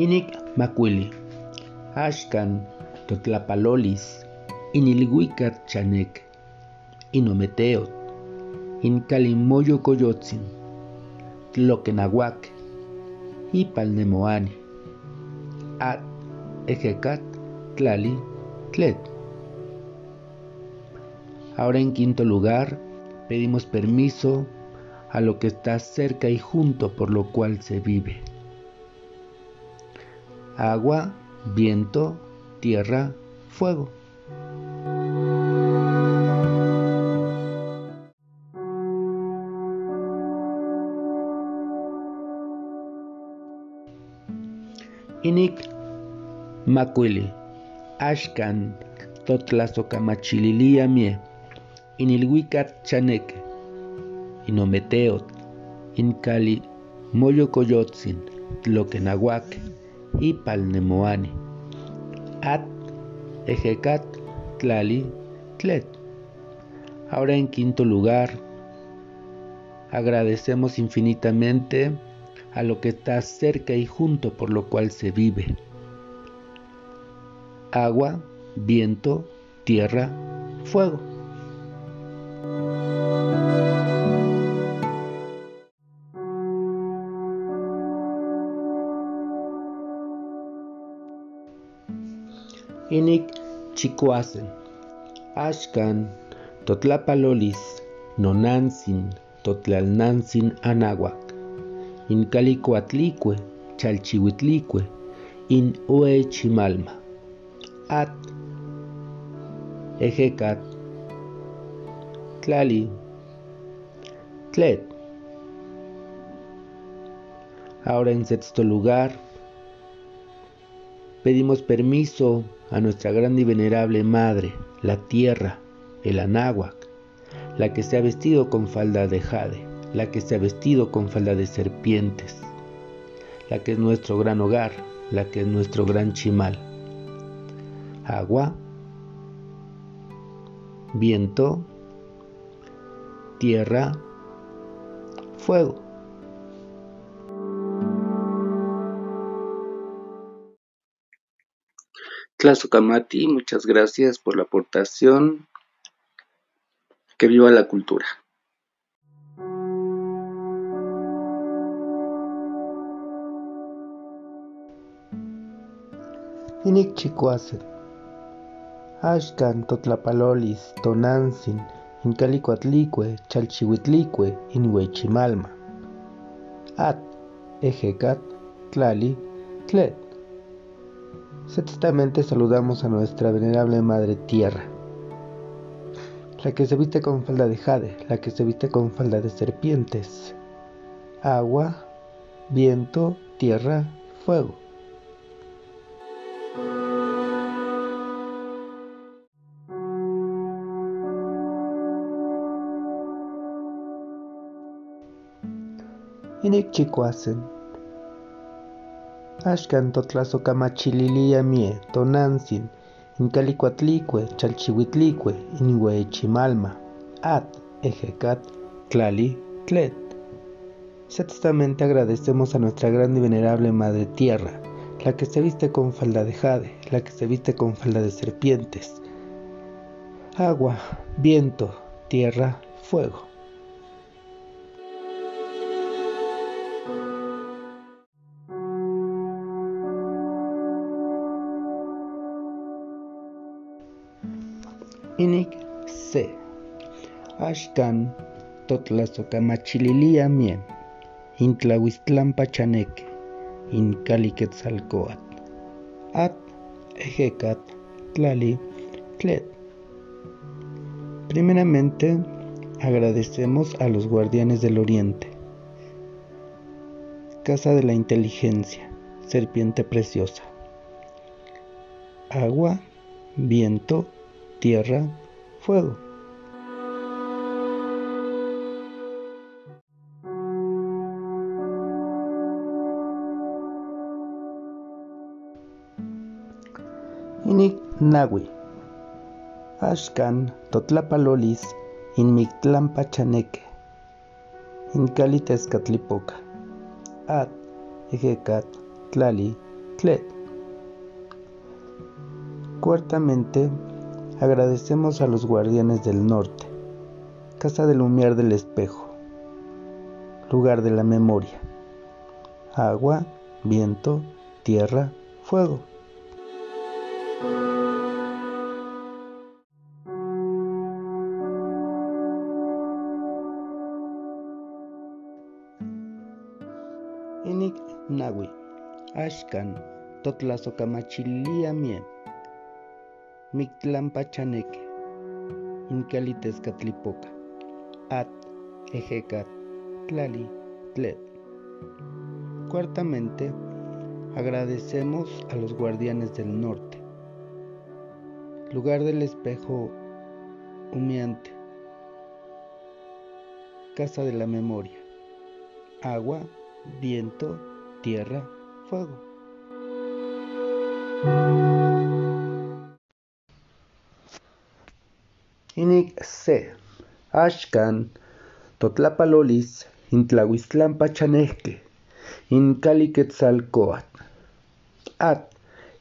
Inik macuili, Ashkan, Totlapalolis, Inilhuicat chanek, Inometeot, Incalimoyo coyotzin, Tloquenahuac, Ipalnemoani, At, Ejecat, Tlali, Tlet. Ahora en quinto lugar, pedimos permiso a lo que está cerca y junto por lo cual se vive. Agua, viento, tierra, fuego. Inik Macuili, Ashkan, Totlazokamachililia mie, Inilhuicat chaneque, Inometeot, Incali, Moyocoyotzin, Tloquenahuac, Ipalnemoani, At, Ejecat, Tlali, Tlet. Ahora en quinto lugar, agradecemos infinitamente a lo que está cerca y junto por lo cual se vive. Agua, viento, tierra, fuego. Inik chicuasen, Ashkan, Totlapalolis, Nonansin, Totlalnansin Anáhuac, Incalicoatlicue, Chalchihuitlicue, In Uechimalma, At, Ejecat, Tlali, Tlet. Ahora en sexto lugar, pedimos permiso a nuestra grande y venerable Madre, la Tierra, el Anáhuac, la que se ha vestido con falda de jade, la que se ha vestido con falda de serpientes, la que es nuestro gran hogar, la que es nuestro gran chimal. Agua, viento, tierra, fuego. Tlazocamati, muchas gracias por la aportación. Que viva la cultura. Inik Ashkan, Totlapalolis, Tonantzin, Incalicoatlicue, Chalchihuitlicue, Inhuechimalma, At, Ejecat, Tlali, Tlet. Sextamente saludamos a nuestra venerable Madre Tierra, la que se viste con falda de jade, la que se viste con falda de serpientes, agua, viento, tierra, fuego. Inik chicuasen, Ashkan Totlazocamachililia mie, Tonantzin, Incalicoatlicue, Chalchihuitlicue, At, Ejecat, Tlali, Tlet. Sextamente agradecemos a nuestra grande y venerable Madre Tierra, la que se viste con falda de jade, la que se viste con falda de serpientes. Agua, viento, tierra, fuego. Ashkan Totlazocamachililia mien. Intlahuistlampa chaneque. Incaliquetzalcoat. At Ejecat Tlali Tlet. Primeramente, agradecemos a los guardianes del Oriente. Casa de la Inteligencia, serpiente preciosa. Agua, viento, tierra, fuego. Nahui, Ashkan Totlapalolis, Inmictlampa Chaneque, Incalitescatlipoca, At, Ejecat, Tlali, Tlet. Cuartamente, agradecemos a los guardianes del norte, casa del humear del espejo, lugar de la memoria, agua, viento, tierra, fuego. Inik Nawi, Ashkan, Totlazocamachilia Mie, Mictlampa Chaneque, Incalitescatlipoca, At, Ejecat, Tlali, Tlet. Cuartamente, agradecemos a los guardianes del norte, lugar del espejo humeante, casa de la memoria, agua, viento, tierra, fuego. Inik se, Ashkan, Totlapalolis, Intlahuistlampa Chanejque, Incaliquetzalcoat, At,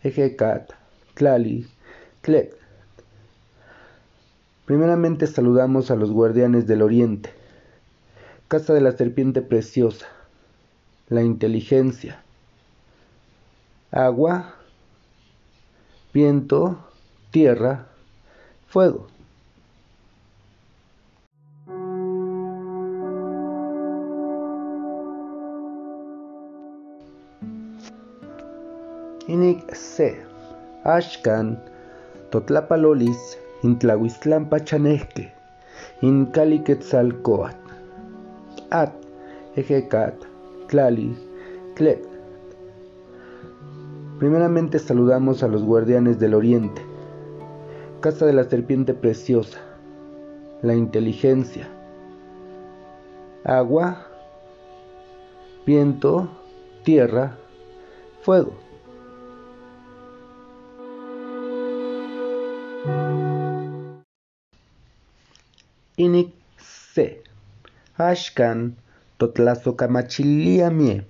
Ejecat, Tlali, Tlet. Primeramente saludamos a los guardianes del oriente, casa de la serpiente preciosa, la inteligencia, agua, viento, tierra, fuego. Inik se, Ashkan, Totlapalolis, Intlahuistlampa Chanejque, Incaliquetzalcoat, At, Ejecat, Tlali. Primeramente saludamos a los guardianes del oriente, casa de la serpiente preciosa, la inteligencia, agua, viento, tierra, fuego. Inik se, Ashkan, Totlazocamachilia mie,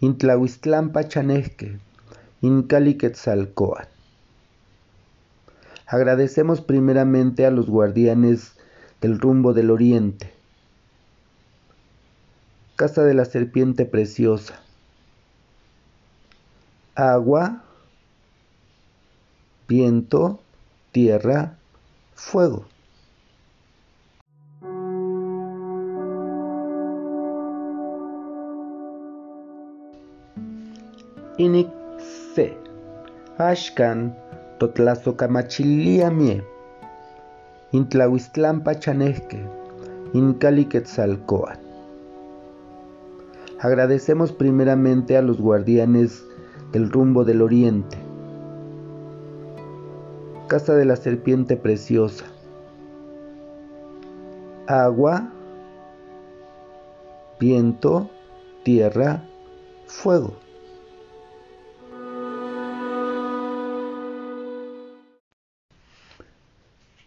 Intlahuistlampa chanejque, Incaliquetzalcoat. Agradecemos primeramente a los guardianes del rumbo del oriente, casa de la serpiente preciosa, agua, viento, tierra, fuego. Inik se, Ashkan, Totlazocamachilia mie, Intlahuistlampa chanejque, Incaliquetzalcoat. Agradecemos primeramente a los guardianes del rumbo del oriente, casa de la serpiente preciosa, agua, viento, tierra, fuego.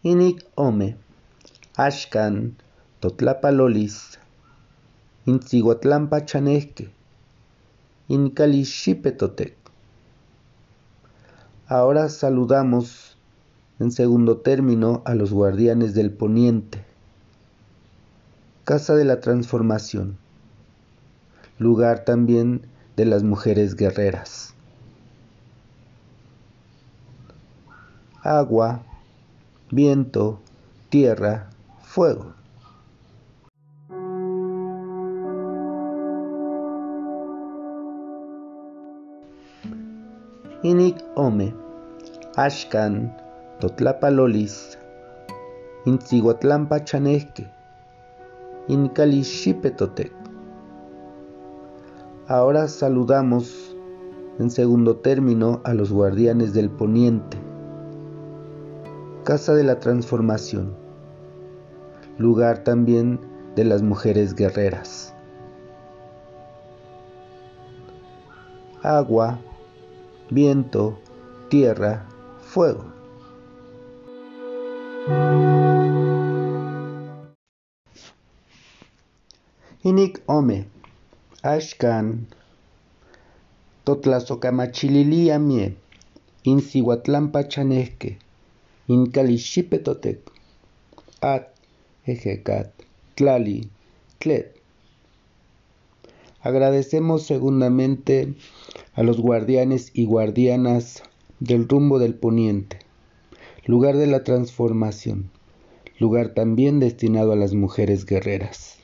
Inik ome, Ashkan, Totlapalolis, Intziguatlampa chanejque, Incalixipetotec. Ahora saludamos en segundo término a los guardianes del poniente, casa de la transformación, lugar también de las mujeres guerreras. Agua, viento, tierra, fuego. Inik ome, Ashkan, Totlapalolis, Intziguatlampa chanejque, Incalixipetotec. Ahora saludamos en segundo término a los guardianes del poniente, casa de la transformación, lugar también de las mujeres guerreras. Agua, viento, tierra, fuego. Inik ome, Ashkan, Totlazocamachililia mie, Insihuatlampa chanesque, Incalixipetotec, At, Ejecat, Tlali, Tlet. Agradecemos segundamente a los guardianes y guardianas del rumbo del poniente, lugar de la transformación, lugar también destinado a las mujeres guerreras.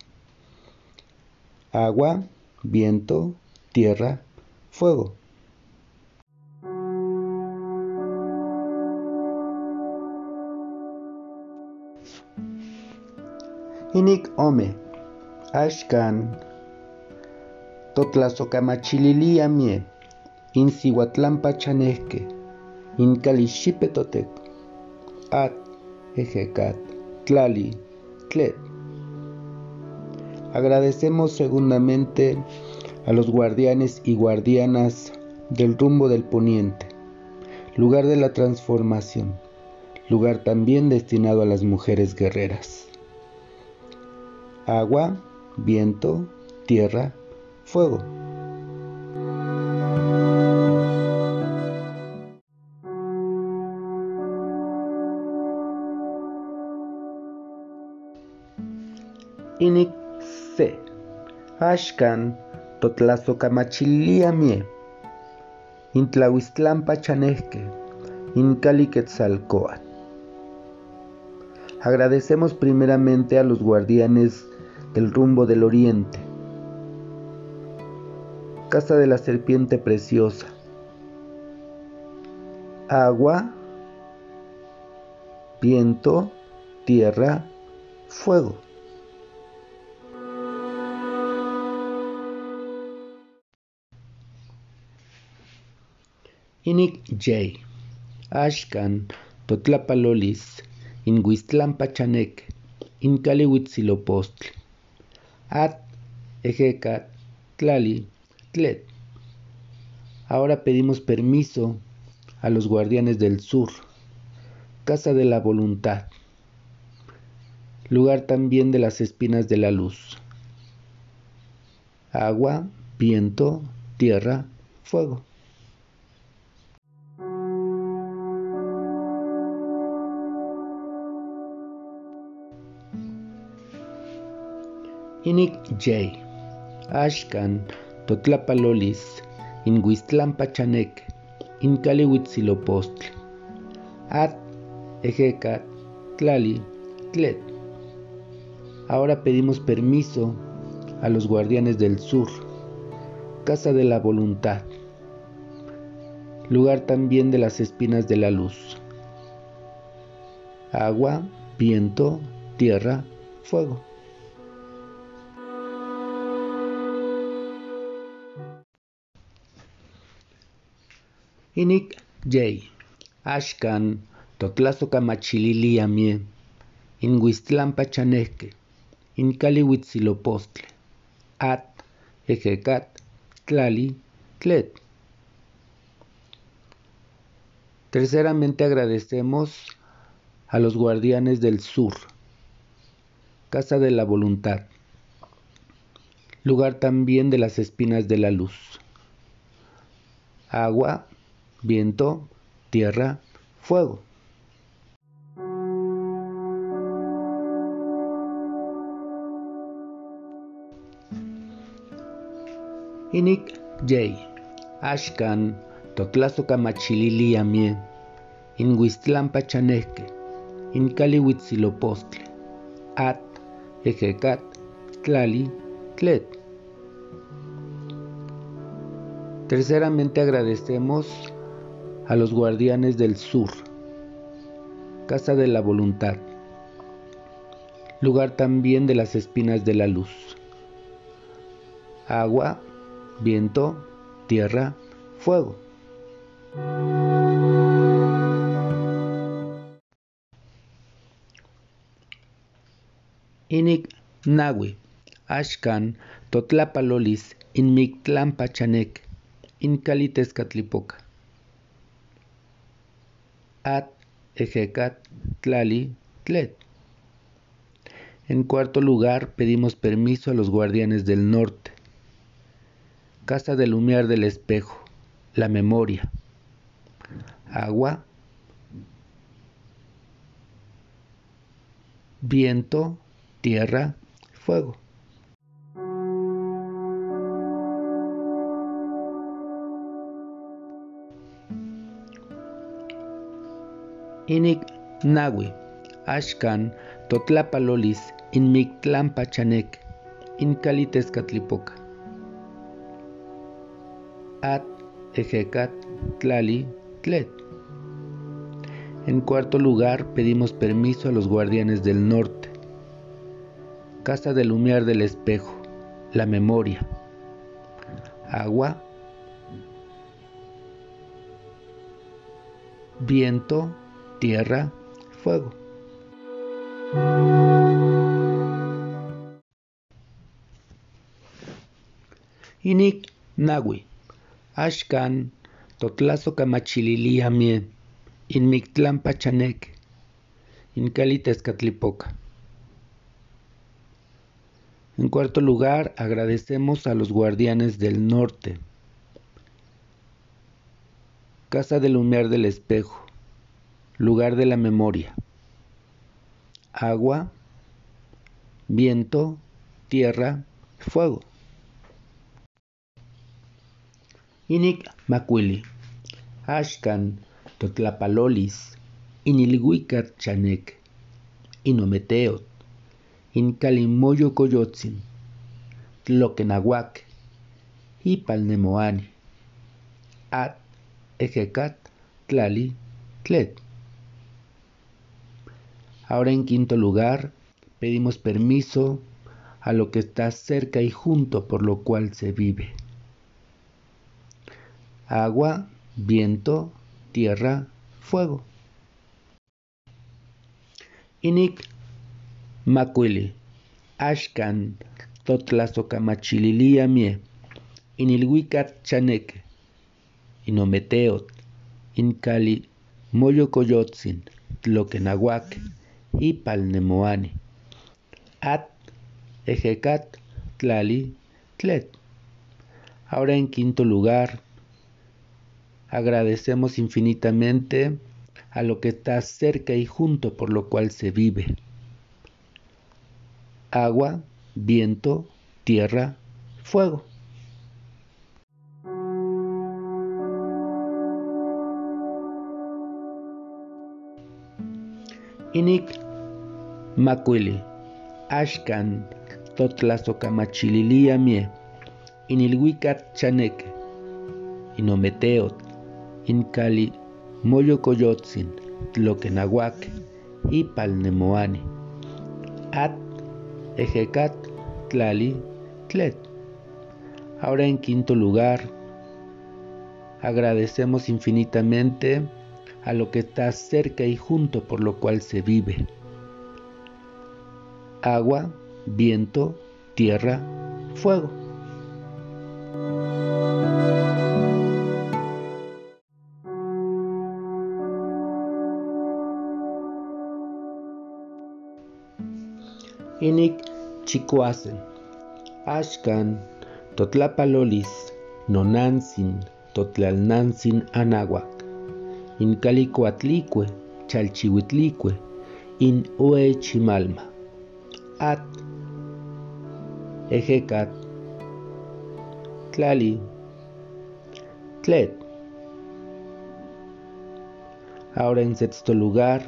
Agua, viento, tierra, fuego. Inik Ome, Ashkan, Totlazocamachililia Mie, Insihuatlampa Chanesque, Incalixipetotec, At, Ejecat, Tlali, Tlet. Agradecemos segundamente a los guardianes y guardianas del rumbo del poniente, lugar de la transformación, lugar también destinado a las mujeres guerreras. Agua, viento, tierra, fuego. Inik se, Ashkan, Totlazocamachilia mie, Intlahuistlampa chanesque, Incaliquetzalcoat. Agradecemos primeramente a los guardianes del rumbo del oriente, casa de la serpiente preciosa. Agua, viento, tierra, fuego. Inik J. Ashkan, Totlapalolis, Inguistlampa Chanek, Incalihuitzilopostle, At, Ejecat, Tlali, Ahora pedimos permiso a los guardianes del sur, casa de la voluntad, lugar también de las espinas de la luz. Agua, viento, tierra, fuego. Inik J. Ashkan Totlapalolis, Inguistlampa Chanek, Incalihuitzilopostle, At, Ejecat, Tlali, Tlet. Ahora pedimos permiso a los guardianes del sur, casa de la voluntad, lugar también de las espinas de la luz. Agua, viento, tierra, fuego. Inik J. Ashkan, Totlazocamachilili Amie, Inguistlampa Chanesque, Incalihuitzilopostle, At, Ejecat, Tlali, Tlet. Terceramente agradecemos a los guardianes del sur, Casa de la Voluntad, lugar también de las espinas de la luz. Agua, viento, tierra, fuego. Inik J. Ashkan, Totlazocamachilili Amie, Inguistlampa Chanesque, Incalihuitzilopostle, At, Ejecat, Tlali, Tlet. Terceramente agradecemos a los guardianes del sur, casa de la voluntad, lugar también de las espinas de la luz, agua, viento, tierra, fuego. Inik Nahui, Ashkan, Totlapalolis, Inmictlampa Chanek, Incalitescatlipoca. At, Ejecat, Tlali, Tlet. En cuarto lugar, pedimos permiso a los guardianes del norte, Casa del Humear del Espejo, la memoria. Agua, viento, tierra, fuego. Inik Nawi, Ashkan, Totlapalolis, in Mictlampa Chanek, in Catlipoca. At, Ejecat, Tlali, Tlet. En cuarto lugar, pedimos permiso a los guardianes del norte. Casa del humear del espejo, la memoria. Agua. Viento, tierra, fuego. Inik Nahui, Ashkan, Totlazo Camachililia Mien, In Mictlán Pachanek, In Escatlipoca. En cuarto lugar, agradecemos a los guardianes del norte. Casa del Humear del Espejo, lugar de la memoria. Agua, viento, tierra, fuego. Inik Macuili, Ashkan, Totlapalolis, Inilhuicat Chanek, Inometeot, Incalimoyo Coyotzin, Tloquenahuac, Ipalnemoani, At, Ejecat, Tlali, Tlet. Ahora en quinto lugar, pedimos permiso a lo que está cerca y junto por lo cual se vive. Agua, viento, tierra, fuego. Inik Macuili, Ashkan, Totlazokamachililia mie, Inilhuicat chaneque, Inometeot, Incali, Moyocoyotzin, Tloquenahuac, Ipalnemoani, At, Ejecat, Tlali, Tlet. Ahora en quinto lugar, agradecemos infinitamente a lo que está cerca y junto por lo cual se vive. Agua, viento, tierra, fuego. Inik Macuili, Ashkan, Totlazokamachililia mie, Inilhuicat chaneque, Inometeot, Incali, Moyocoyotzin, Tloquenahuac, Ipalnemoani, At, Ejecat, Tlali, Tlet. Ahora en quinto lugar, agradecemos infinitamente a lo que está cerca y junto por lo cual se vive agua, viento, tierra, fuego. Inik Chicoasen, Ashkan, Totlapalolis, Nonansin, Totlalnansin Anáhuac, Incalicoatlicue, Chalchihuitlicue, In Chimalma at, ejecat, tlali, tlet. Ahora en sexto lugar,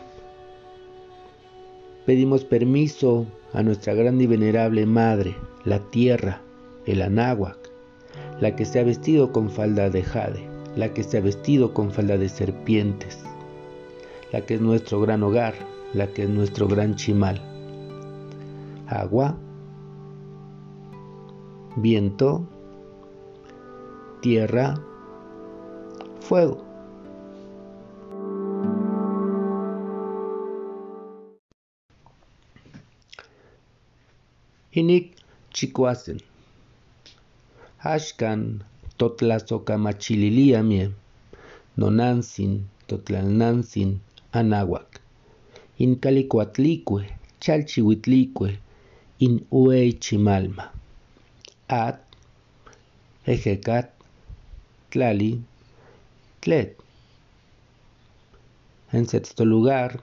pedimos permiso a nuestra grande y venerable madre, la tierra, el anáhuac, la que se ha vestido con falda de jade, la que se ha vestido con falda de serpientes, la que es nuestro gran hogar, la que es nuestro gran chimal agua, viento, tierra, fuego. Inik chicuasen, ashkan mie, nonansin, totlalnansin, anáhuac, incalicuatlicue, chalchihuitlicue, in ue at, ejecat, tlali, Tlet. En sexto lugar,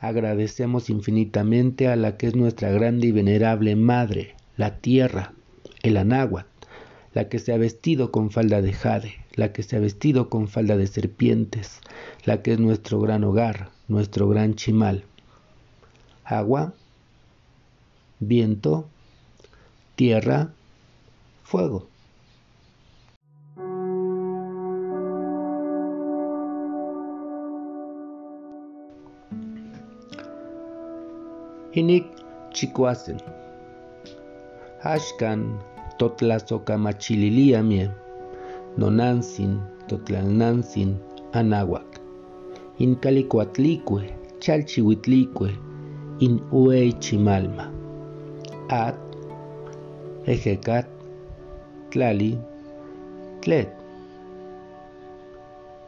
agradecemos infinitamente a la que es nuestra grande y venerable Madre, la Tierra, el Anáhuac, la que se ha vestido con falda de jade, la que se ha vestido con falda de serpientes, la que es nuestro gran hogar, nuestro gran chimal. Agua, viento, tierra, fuego. Inik chicuasen. Ashkan mie, nonansin, totlalnansin, anahuac. In calicuatlicue, chalchihuitlicue, in uei. At, ejecat, tlali, tlet.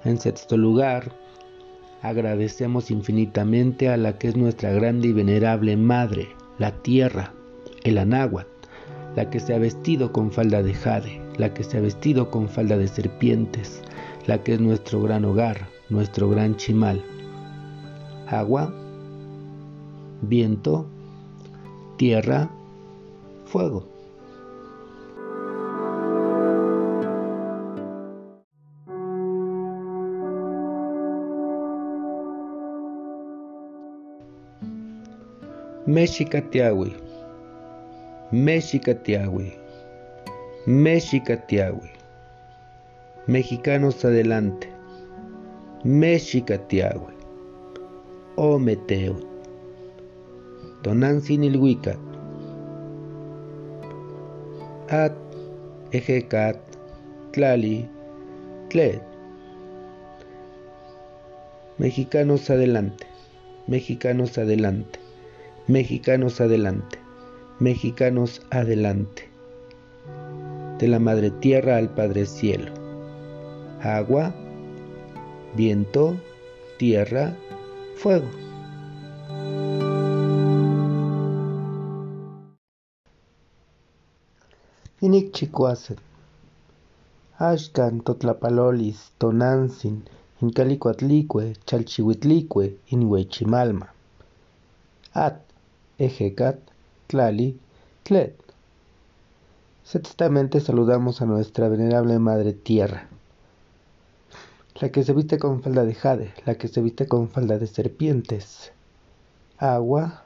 En sexto lugar, agradecemos infinitamente a la que es nuestra grande y venerable Madre, la Tierra, el Anáhuac, la que se ha vestido con falda de jade, la que se ha vestido con falda de serpientes, la que es nuestro gran hogar, nuestro gran chimal. Agua, viento, tierra, fuego. Mexicatiahui, Mexicatiahui, Mexicatiahui. Mexicanos adelante, Mexicatiahui, O Meteo, Tonantzin Ilhuicat, At, Ejecat, Tlali, Tlet. Mexicanos adelante, mexicanos adelante. Mexicanos adelante, mexicanos adelante. De la Madre Tierra al Padre Cielo. Agua, viento, tierra, fuego. Inik chicuasen. Ashkan totlapalolis, tonansin, incalicuatlicue, chalchihuitlicue, inhuechimalma. At, Ejecat, Tlali, Tlet. Sextamente saludamos a nuestra venerable Madre Tierra, la que se viste con falda de jade, la que se viste con falda de serpientes, agua,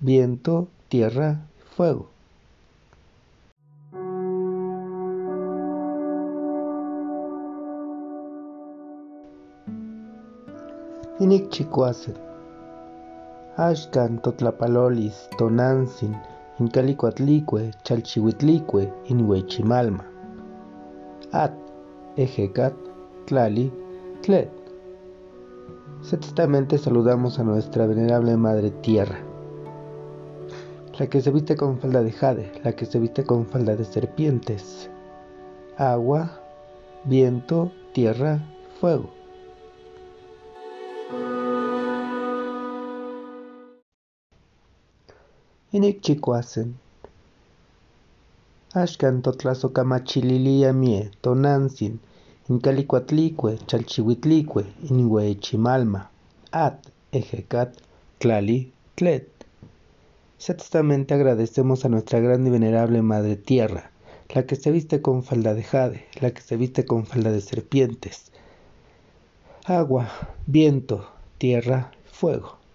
viento, tierra, fuego. Inik Ashkan totlapalolis, tonantzin, incalicuatlicue, chalchihuitlicue, inhuechimalma. At, ejecat, tlali, tlet. Sextamente saludamos a nuestra venerable Madre Tierra, la que se viste con falda de jade, la que se viste con falda de serpientes, agua, viento, tierra, fuego. Inik chicuasen. Ashkan totlazocamachililia mie, tonantzin, incalicuatlicue, chalchihuitlicue, chimalma, at, ejecat, tlali, tlet. Sextamente agradecemos a nuestra gran y venerable Madre Tierra, la que se viste con falda de jade, la que se viste con falda de serpientes. Agua, viento, tierra, fuego.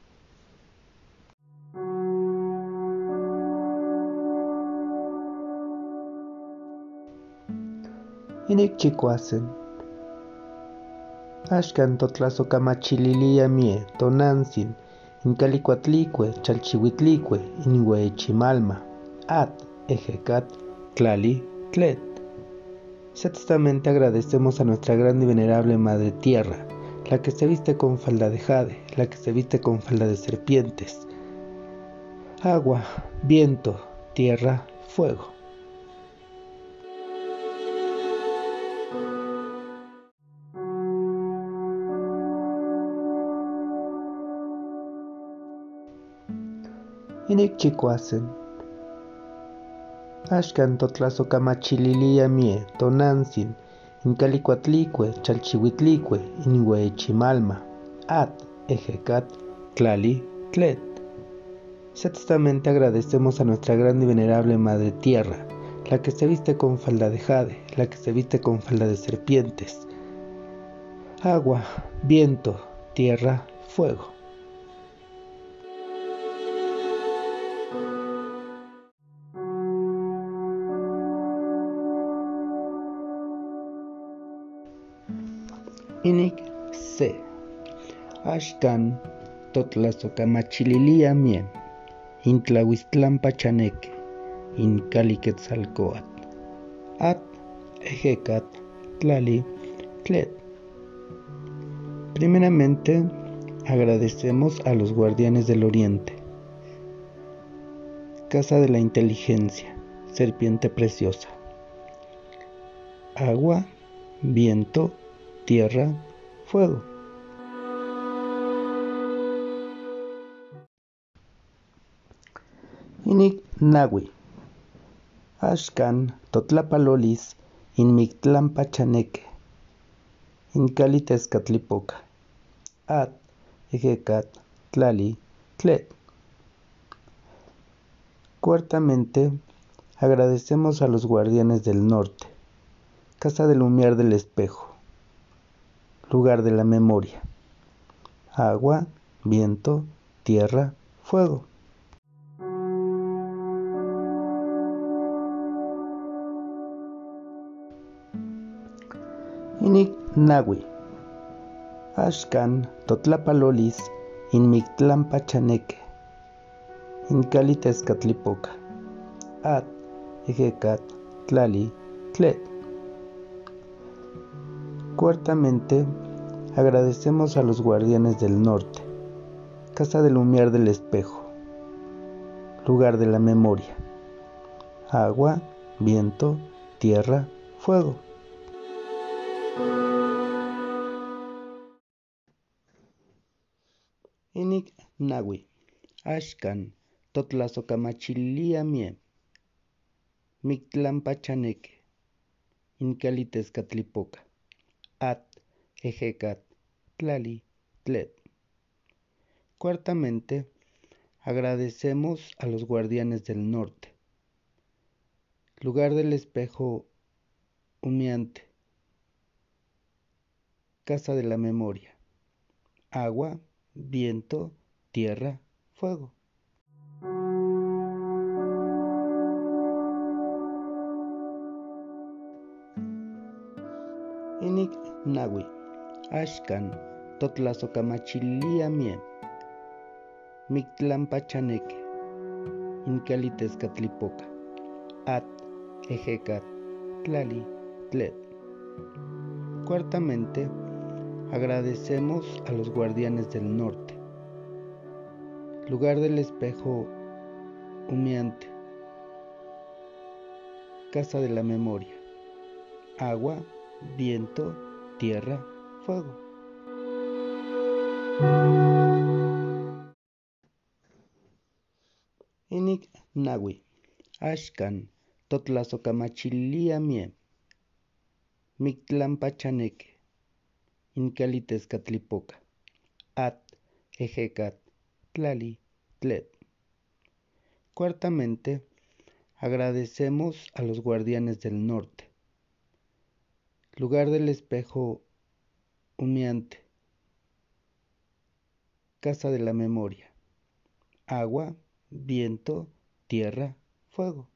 Inik chicuasen. in mie, tonantzin, incalicuatlicue, chalchihuitlicue, inhuechimalma, at, ejecat, tlali, tlet. Sextamente agradecemos a nuestra gran y venerable Madre Tierra, la que se viste con falda de jade, la que se viste con falda de serpientes. Agua, viento, tierra, fuego. Chicuasen. Ashkan totlazocamachililia mie, tonantzin, Incalicuatlicue, Chalchihuitlicue, Inhuechimalma, At, Ejecat, Tlali, Tlet. Ciertamente agradecemos a nuestra grande y venerable Madre Tierra, la que se viste con falda de jade, la que se viste con falda de serpientes. Agua, viento, tierra, fuego. Inik se. Ashkan totlasocamachililia mie. Intlahuistlampa chaneque. Incaliquetzalcoat. At ejecat tlali tlet. Primeramente, agradecemos a los guardianes del oriente. Casa de la inteligencia, serpiente preciosa. Agua, viento, tierra, fuego. Inik Nahui. Ashkan Totlapalolis in Mictlampa Chaneque. In Catlipoca. At Ejecat Tlali Tlet. Cuartamente, agradecemos a los guardianes del norte, Casa del Humear del Espejo, lugar de la memoria. Agua, viento, tierra, fuego. Inik Nahui. Ashkan Totlapalolis in Mictlampa Chaneque. In Catlipoca. At Ejecat Tlali Tlet. Cuartamente, agradecemos a los guardianes del norte, Casa del Humear del Espejo, lugar de la memoria. Agua, viento, tierra, fuego. Inik Nahui. Ashkan Totlazocamachilia mie. Mictlampa chaneque. At Ejecat Tlali Tlet. Cuartamente, agradecemos a los guardianes del norte. Lugar del espejo humeante. Casa de la memoria. Agua, viento, tierra, fuego. Nahui. Ashkan Totlazocamachilia mie. Mictlampa chaneque. Incalitescatlipoca. At Ejecat Tlali Tlet. Cuartamente, agradecemos a los guardianes del norte. Lugar del espejo humeante. Casa de la memoria. Agua, viento, tierra, fuego. Inik Nahui. Ashkan Totlazocamachilia mie. Mictlampa chaneque. Incalitescatlipoca. At Ejecat Tlali Tlet. Cuartamente, agradecemos a los guardianes del norte. Lugar del espejo humeante. Casa de la memoria. Agua, viento, tierra, fuego.